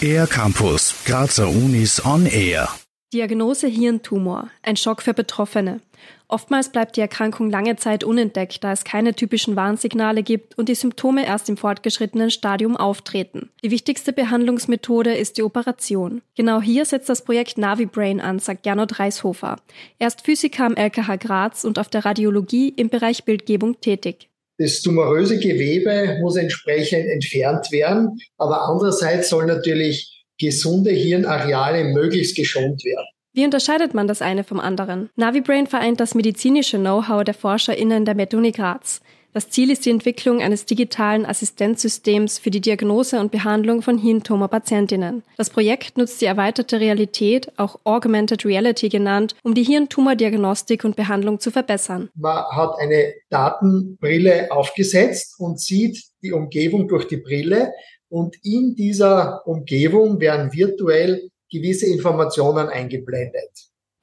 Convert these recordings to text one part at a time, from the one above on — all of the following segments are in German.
Air Campus, Grazer Unis on Air. Diagnose Hirntumor, ein Schock für Betroffene. Oftmals bleibt die Erkrankung lange Zeit unentdeckt, da es keine typischen Warnsignale gibt und die Symptome erst im fortgeschrittenen Stadium auftreten. Die wichtigste Behandlungsmethode ist die Operation. Genau hier setzt das Projekt NaviBrain an, sagt Gernot Reishofer. Er ist Physiker am LKH Graz und auf der Radiologie im Bereich Bildgebung tätig. Das tumoröse Gewebe muss entsprechend entfernt werden, aber andererseits soll natürlich gesunde Hirnareale möglichst geschont werden. Wie unterscheidet man das eine vom anderen? NaviBrain vereint das medizinische Know-how der ForscherInnen der MedUni Graz. Das Ziel ist die Entwicklung eines digitalen Assistenzsystems für die Diagnose und Behandlung von Hirntumorpatientinnen. Das Projekt nutzt die erweiterte Realität, auch Augmented Reality genannt, um die Hirntumordiagnostik und Behandlung zu verbessern. Man hat eine Datenbrille aufgesetzt und sieht die Umgebung durch die Brille und in dieser Umgebung werden virtuell gewisse Informationen eingeblendet.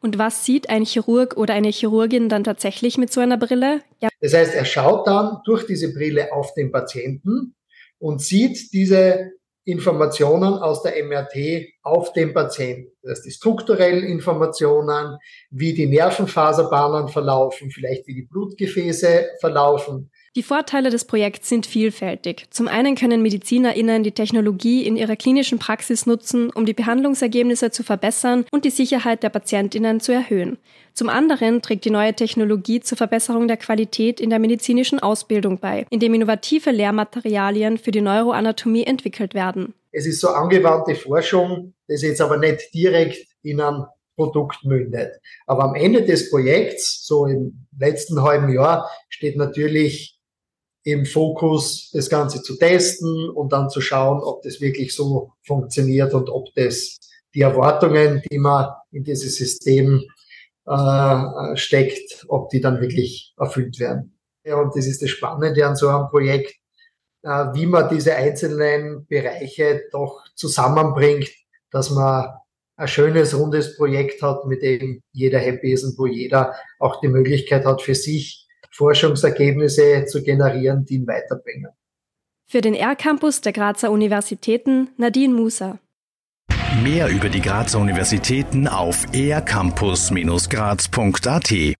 Und was sieht ein Chirurg oder eine Chirurgin dann tatsächlich mit so einer Brille? Ja. Das heißt, er schaut dann durch diese Brille auf den Patienten und sieht diese Informationen aus der MRT auf den Patienten. Das heißt, die strukturellen Informationen, wie die Nervenfaserbahnen verlaufen, vielleicht wie die Blutgefäße verlaufen, die Vorteile des Projekts sind vielfältig. Zum einen können MedizinerInnen die Technologie in ihrer klinischen Praxis nutzen, um die Behandlungsergebnisse zu verbessern und die Sicherheit der PatientInnen zu erhöhen. Zum anderen trägt die neue Technologie zur Verbesserung der Qualität in der medizinischen Ausbildung bei, indem innovative Lehrmaterialien für die Neuroanatomie entwickelt werden. Es ist so angewandte Forschung, das jetzt aber nicht direkt in ein Produkt mündet. Aber am Ende des Projekts, so im letzten halben Jahr, steht natürlich im Fokus, das Ganze zu testen und dann zu schauen, ob das wirklich so funktioniert und ob das die Erwartungen, die man in dieses System äh, steckt, ob die dann wirklich erfüllt werden. Ja, und das ist das Spannende an so einem Projekt, äh, wie man diese einzelnen Bereiche doch zusammenbringt, dass man ein schönes, rundes Projekt hat, mit dem jeder happy ist und wo jeder auch die Möglichkeit hat, für sich Forschungsergebnisse zu generieren, die ihn weiterbringen. Für den R-Campus der Grazer Universitäten Nadine Musa. Mehr über die Grazer Universitäten auf ercampus-graz.at